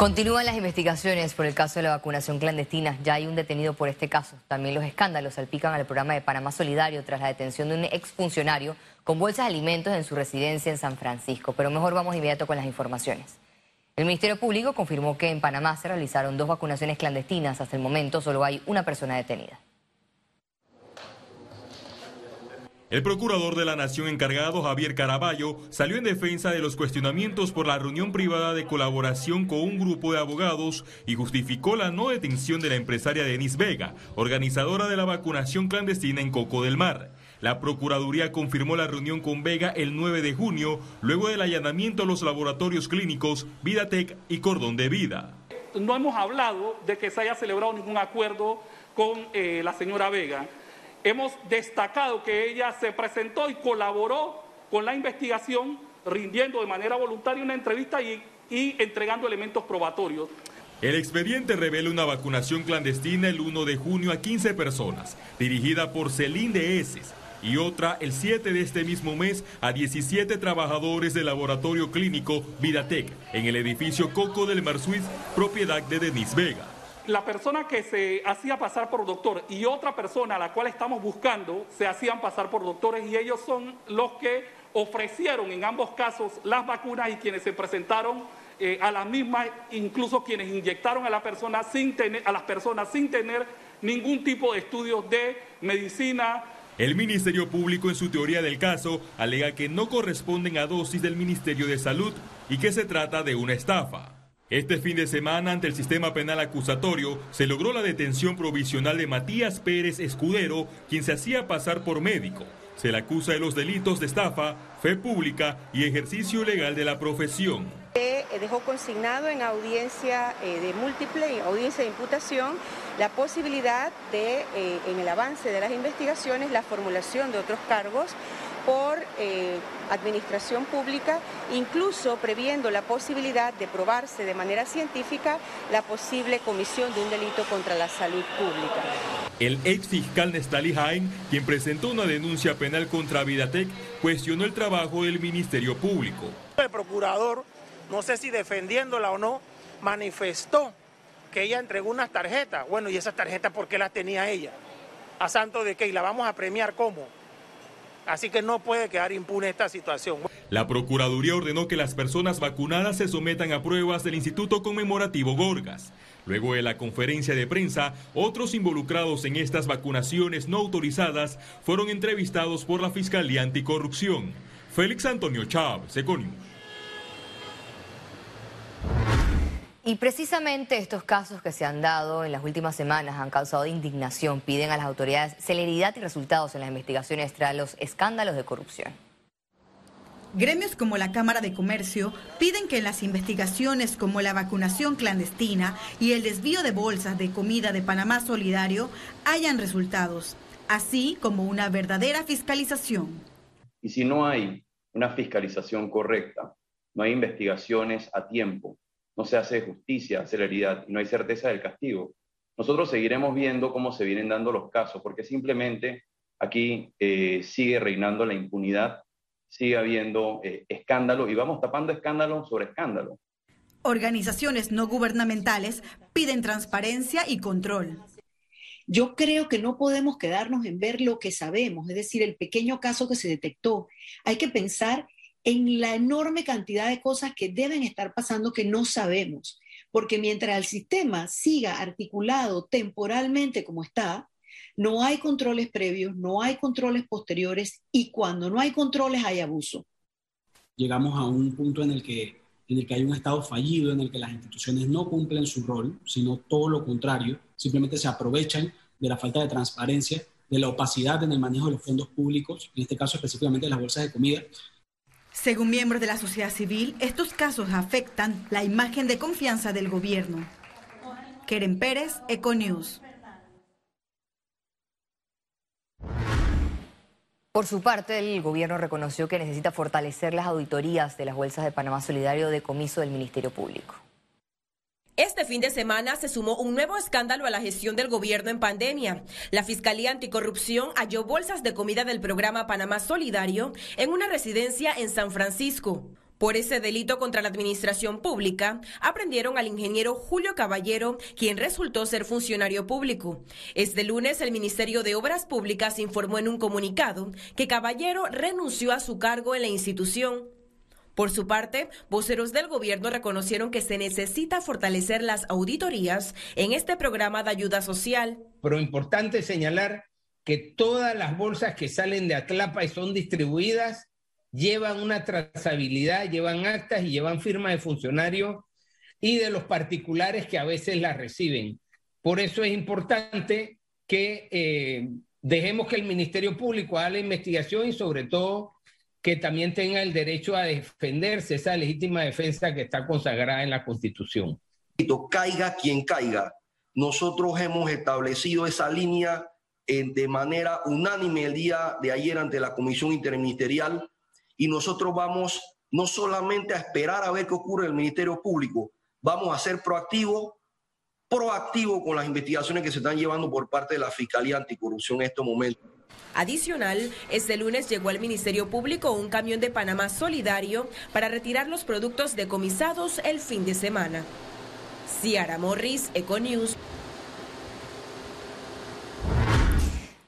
Continúan las investigaciones por el caso de la vacunación clandestina. Ya hay un detenido por este caso. También los escándalos salpican al programa de Panamá Solidario tras la detención de un exfuncionario con bolsas de alimentos en su residencia en San Francisco. Pero mejor vamos inmediato con las informaciones. El Ministerio Público confirmó que en Panamá se realizaron dos vacunaciones clandestinas. Hasta el momento solo hay una persona detenida. El procurador de la Nación encargado, Javier Caraballo, salió en defensa de los cuestionamientos por la reunión privada de colaboración con un grupo de abogados y justificó la no detención de la empresaria Denise Vega, organizadora de la vacunación clandestina en Coco del Mar. La Procuraduría confirmó la reunión con Vega el 9 de junio, luego del allanamiento a los laboratorios clínicos Vidatec y Cordón de Vida. No hemos hablado de que se haya celebrado ningún acuerdo con eh, la señora Vega. Hemos destacado que ella se presentó y colaboró con la investigación, rindiendo de manera voluntaria una entrevista y, entregando elementos probatorios. El expediente revela una vacunación clandestina el 1 de junio a 15 personas, dirigida por Celine de Eses, y otra el 7 de este mismo mes a 17 trabajadores del laboratorio clínico Vidatec en el edificio Coco del Mar Suiz, propiedad de Denise Vega la persona que se hacía pasar por doctor y otra persona a la cual estamos buscando se hacían pasar por doctores y ellos son los que ofrecieron en ambos casos las vacunas y quienes se presentaron eh, a las mismas, incluso quienes inyectaron a, la persona sin tener, a las personas sin tener ningún tipo de estudios de medicina. El Ministerio Público en su teoría del caso alega que no corresponden a dosis del Ministerio de Salud y que se trata de una estafa. Este fin de semana, ante el sistema penal acusatorio, se logró la detención provisional de Matías Pérez Escudero, quien se hacía pasar por médico. Se le acusa de los delitos de estafa, fe pública y ejercicio legal de la profesión. Eh, dejó consignado en audiencia eh, de múltiple, audiencia de imputación, la posibilidad de, eh, en el avance de las investigaciones, la formulación de otros cargos por eh, administración pública, incluso previendo la posibilidad de probarse de manera científica la posible comisión de un delito contra la salud pública. El ex fiscal Nestali Jaén, quien presentó una denuncia penal contra Vidatec, cuestionó el trabajo del Ministerio Público. El procurador, no sé si defendiéndola o no, manifestó que ella entregó unas tarjetas. Bueno, ¿y esas tarjetas por qué las tenía ella? ¿A santo de qué? ¿Y la vamos a premiar cómo? Así que no puede quedar impune esta situación. La Procuraduría ordenó que las personas vacunadas se sometan a pruebas del Instituto Conmemorativo Gorgas. Luego de la conferencia de prensa, otros involucrados en estas vacunaciones no autorizadas fueron entrevistados por la Fiscalía Anticorrupción. Félix Antonio Chávez, Econius. Y precisamente estos casos que se han dado en las últimas semanas han causado indignación. Piden a las autoridades celeridad y resultados en las investigaciones tras los escándalos de corrupción. Gremios como la Cámara de Comercio piden que en las investigaciones como la vacunación clandestina y el desvío de bolsas de comida de Panamá Solidario hayan resultados, así como una verdadera fiscalización. Y si no hay una fiscalización correcta, no hay investigaciones a tiempo, no se hace justicia, celeridad y no hay certeza del castigo. Nosotros seguiremos viendo cómo se vienen dando los casos, porque simplemente aquí eh, sigue reinando la impunidad, sigue habiendo eh, escándalo y vamos tapando escándalo sobre escándalo. Organizaciones no gubernamentales piden transparencia y control. Yo creo que no podemos quedarnos en ver lo que sabemos, es decir, el pequeño caso que se detectó. Hay que pensar en la enorme cantidad de cosas que deben estar pasando que no sabemos. Porque mientras el sistema siga articulado temporalmente como está, no hay controles previos, no hay controles posteriores y cuando no hay controles hay abuso. Llegamos a un punto en el que en el que hay un Estado fallido, en el que las instituciones no cumplen su rol, sino todo lo contrario, simplemente se aprovechan de la falta de transparencia, de la opacidad en el manejo de los fondos públicos, en este caso específicamente de las bolsas de comida, según miembros de la sociedad civil, estos casos afectan la imagen de confianza del gobierno. Keren Pérez, Econews. Por su parte, el gobierno reconoció que necesita fortalecer las auditorías de las bolsas de Panamá Solidario de comiso del Ministerio Público. Este fin de semana se sumó un nuevo escándalo a la gestión del gobierno en pandemia. La Fiscalía Anticorrupción halló bolsas de comida del programa Panamá Solidario en una residencia en San Francisco. Por ese delito contra la administración pública, aprendieron al ingeniero Julio Caballero, quien resultó ser funcionario público. Este lunes, el Ministerio de Obras Públicas informó en un comunicado que Caballero renunció a su cargo en la institución. Por su parte, voceros del gobierno reconocieron que se necesita fortalecer las auditorías en este programa de ayuda social. Pero importante señalar que todas las bolsas que salen de Atlapa y son distribuidas llevan una trazabilidad, llevan actas y llevan firmas de funcionarios y de los particulares que a veces las reciben. Por eso es importante que eh, dejemos que el Ministerio Público haga la investigación y sobre todo que también tenga el derecho a defenderse, esa legítima defensa que está consagrada en la Constitución. Caiga quien caiga. Nosotros hemos establecido esa línea eh, de manera unánime el día de ayer ante la Comisión Interministerial y nosotros vamos no solamente a esperar a ver qué ocurre en el Ministerio Público, vamos a ser proactivos, proactivos con las investigaciones que se están llevando por parte de la Fiscalía Anticorrupción en estos momentos. Adicional, este lunes llegó al Ministerio Público un camión de Panamá solidario para retirar los productos decomisados el fin de semana. Ciara Morris, Econews.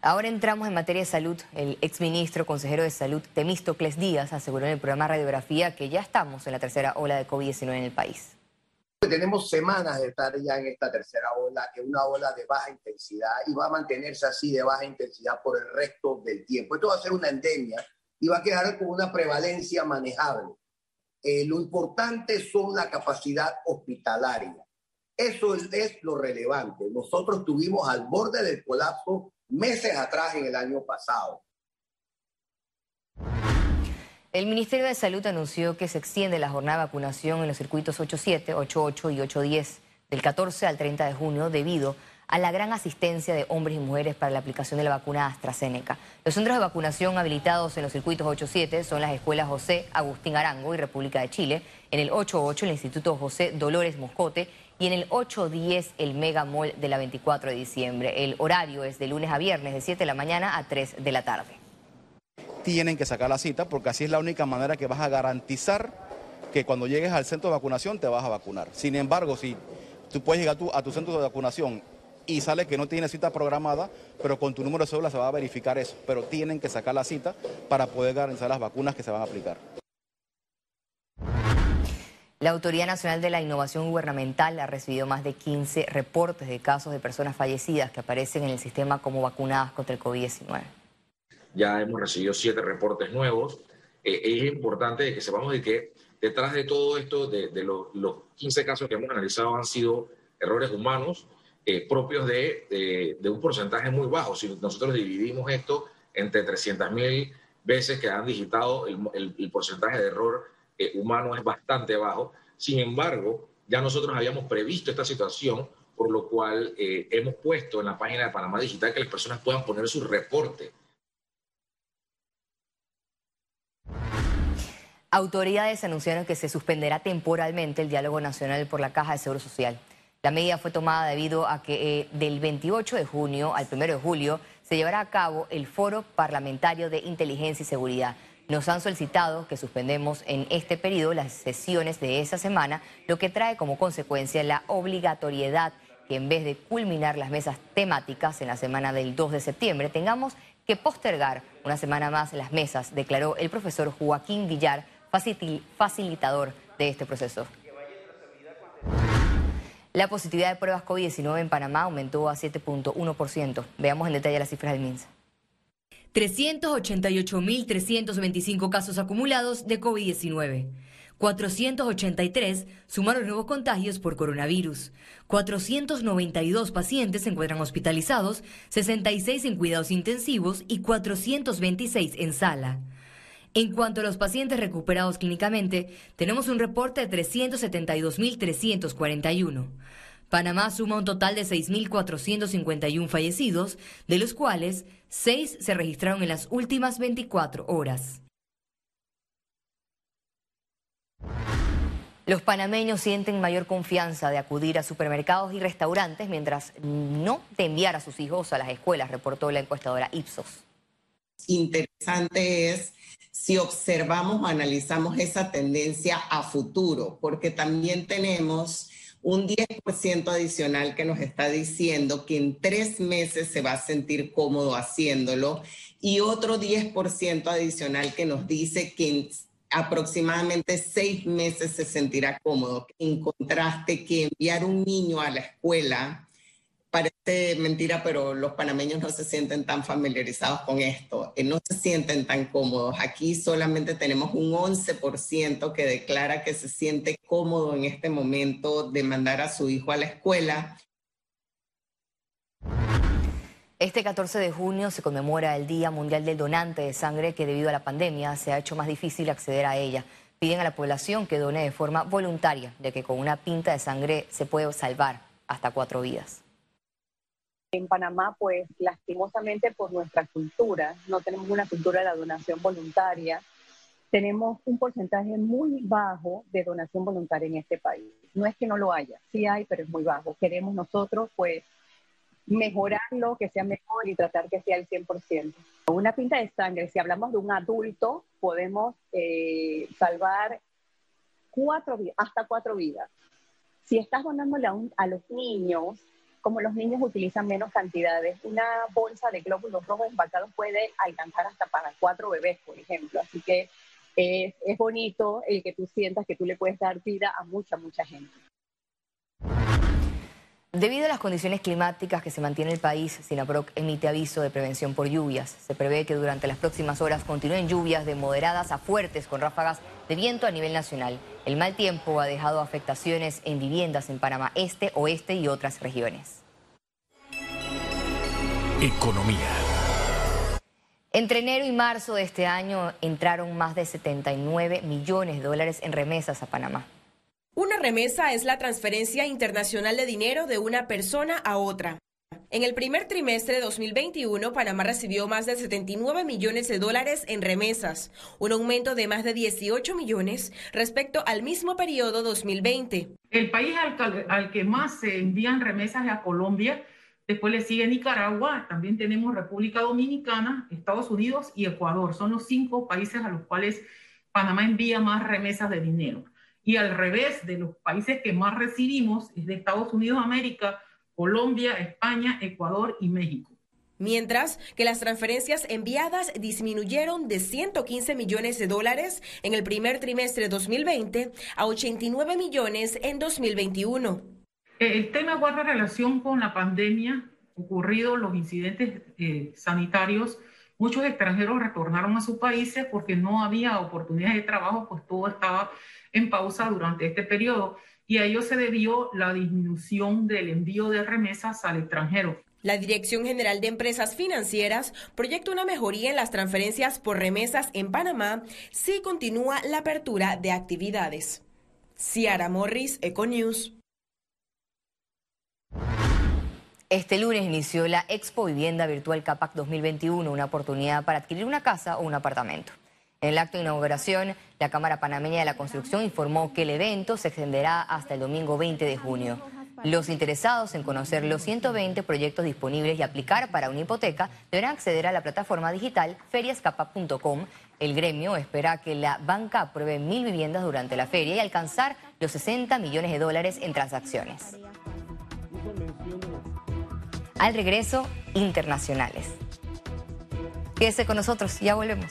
Ahora entramos en materia de salud. El exministro consejero de Salud, Temístocles Díaz, aseguró en el programa Radiografía que ya estamos en la tercera ola de COVID-19 en el país. Tenemos semanas de estar ya en esta tercera ola, que es una ola de baja intensidad y va a mantenerse así de baja intensidad por el resto del tiempo. Esto va a ser una endemia y va a quedar con una prevalencia manejable. Eh, lo importante son la capacidad hospitalaria. Eso es, lo relevante. Nosotros estuvimos al borde del colapso meses atrás en el año pasado. El Ministerio de Salud anunció que se extiende la jornada de vacunación en los circuitos 87, 88 y 810 del 14 al 30 de junio debido a la gran asistencia de hombres y mujeres para la aplicación de la vacuna AstraZeneca. Los centros de vacunación habilitados en los circuitos 87 son las escuelas José Agustín Arango y República de Chile, en el 88 el Instituto José Dolores Moscote y en el 810 el Mega Mall de la 24 de diciembre. El horario es de lunes a viernes de 7 de la mañana a 3 de la tarde. Tienen que sacar la cita porque así es la única manera que vas a garantizar que cuando llegues al centro de vacunación te vas a vacunar. Sin embargo, si tú puedes llegar a tu centro de vacunación y sale que no tiene cita programada, pero con tu número de cédula se va a verificar eso. Pero tienen que sacar la cita para poder garantizar las vacunas que se van a aplicar. La Autoridad Nacional de la Innovación Gubernamental ha recibido más de 15 reportes de casos de personas fallecidas que aparecen en el sistema como vacunadas contra el COVID-19. Ya hemos recibido siete reportes nuevos. Eh, es importante que sepamos de que detrás de todo esto, de, los, 15 casos que hemos analizado, han sido errores humanos eh, propios de, un porcentaje muy bajo. Si nosotros dividimos esto entre 300.000 veces que han digitado, el porcentaje de error humano es bastante bajo. Sin embargo, ya nosotros habíamos previsto esta situación, por lo cual eh, hemos puesto en la página de Panamá Digital que las personas puedan poner su reporte. Autoridades anunciaron que se suspenderá temporalmente el diálogo nacional por la Caja de Seguro Social. La medida fue tomada debido a que eh, del 28 de junio al 1 de julio se llevará a cabo el Foro Parlamentario de Inteligencia y Seguridad. Nos han solicitado que suspendemos en este periodo las sesiones de esa semana, lo que trae como consecuencia la obligatoriedad que en vez de culminar las mesas temáticas en la semana del 2 de septiembre, tengamos que postergar una semana más las mesas, declaró el profesor Joaquín Villar, facilitador de este proceso. La positividad de pruebas COVID-19 en Panamá aumentó a 7.1%. Veamos en detalle las cifras del MINSA. 388.325 casos acumulados de COVID-19. 483 sumaron nuevos contagios por coronavirus. 492 pacientes se encuentran hospitalizados, 66 en cuidados intensivos y 426 en sala. En cuanto a los pacientes recuperados clínicamente, tenemos un reporte de 372.341. Panamá suma un total de 6.451 fallecidos, de los cuales 6 se registraron en las últimas 24 horas. Los panameños sienten mayor confianza de acudir a supermercados y restaurantes mientras no de enviar a sus hijos a las escuelas, reportó la encuestadora Ipsos. Interesante es si observamos o analizamos esa tendencia a futuro, porque también tenemos un 10% adicional que nos está diciendo que en tres meses se va a sentir cómodo haciéndolo y otro 10% adicional que nos dice que en aproximadamente seis meses se sentirá cómodo. En contraste que enviar un niño a la escuela parece mentira, pero los panameños no se sienten tan familiarizados con esto, eh, no se sienten tan cómodos. Aquí solamente tenemos un 11% que declara que se siente cómodo en este momento de mandar a su hijo a la escuela. Este 14 de junio se conmemora el Día Mundial del Donante de Sangre que debido a la pandemia se ha hecho más difícil acceder a ella. Piden a la población que done de forma voluntaria, ya que con una pinta de sangre se puede salvar hasta cuatro vidas. En Panamá, pues lastimosamente por nuestra cultura, no tenemos una cultura de la donación voluntaria. Tenemos un porcentaje muy bajo de donación voluntaria en este país. No es que no lo haya, sí hay, pero es muy bajo. Queremos nosotros, pues, mejorarlo, que sea mejor y tratar que sea el 100%. Una pinta de sangre, si hablamos de un adulto, podemos eh, salvar cuatro, hasta cuatro vidas. Si estás donándole a, a los niños, como los niños utilizan menos cantidades, una bolsa de glóbulos rojos empacados puede alcanzar hasta para cuatro bebés, por ejemplo. Así que es, es bonito el que tú sientas que tú le puedes dar vida a mucha, mucha gente. Debido a las condiciones climáticas que se mantiene el país, Sinaproc emite aviso de prevención por lluvias. Se prevé que durante las próximas horas continúen lluvias de moderadas a fuertes con ráfagas de viento a nivel nacional. El mal tiempo ha dejado afectaciones en viviendas en Panamá Este, Oeste y otras regiones. Economía. Entre enero y marzo de este año entraron más de 79 millones de dólares en remesas a Panamá. Una remesa es la transferencia internacional de dinero de una persona a otra. En el primer trimestre de 2021, Panamá recibió más de 79 millones de dólares en remesas, un aumento de más de 18 millones respecto al mismo periodo 2020. El país al, que más se envían remesas es a Colombia, después le sigue Nicaragua, también tenemos República Dominicana, Estados Unidos y Ecuador. Son los cinco países a los cuales Panamá envía más remesas de dinero y al revés de los países que más recibimos es de Estados Unidos de América, Colombia, España, Ecuador y México. Mientras que las transferencias enviadas disminuyeron de 115 millones de dólares en el primer trimestre de 2020 a 89 millones en 2021. El tema guarda relación con la pandemia ocurrido, los incidentes eh, sanitarios. Muchos extranjeros retornaron a sus países porque no había oportunidades de trabajo, pues todo estaba en pausa durante este periodo y a ello se debió la disminución del envío de remesas al extranjero. La Dirección General de Empresas Financieras proyecta una mejoría en las transferencias por remesas en Panamá si continúa la apertura de actividades. Ciara Morris, Econews. Este lunes inició la Expo Vivienda Virtual CAPAC 2021, una oportunidad para adquirir una casa o un apartamento. En el acto de inauguración, la Cámara Panameña de la Construcción informó que el evento se extenderá hasta el domingo 20 de junio. Los interesados en conocer los 120 proyectos disponibles y aplicar para una hipoteca deberán acceder a la plataforma digital feriascapa.com. El gremio espera que la banca apruebe mil viviendas durante la feria y alcanzar los 60 millones de dólares en transacciones. Al regreso, internacionales. Quédese con nosotros, ya volvemos.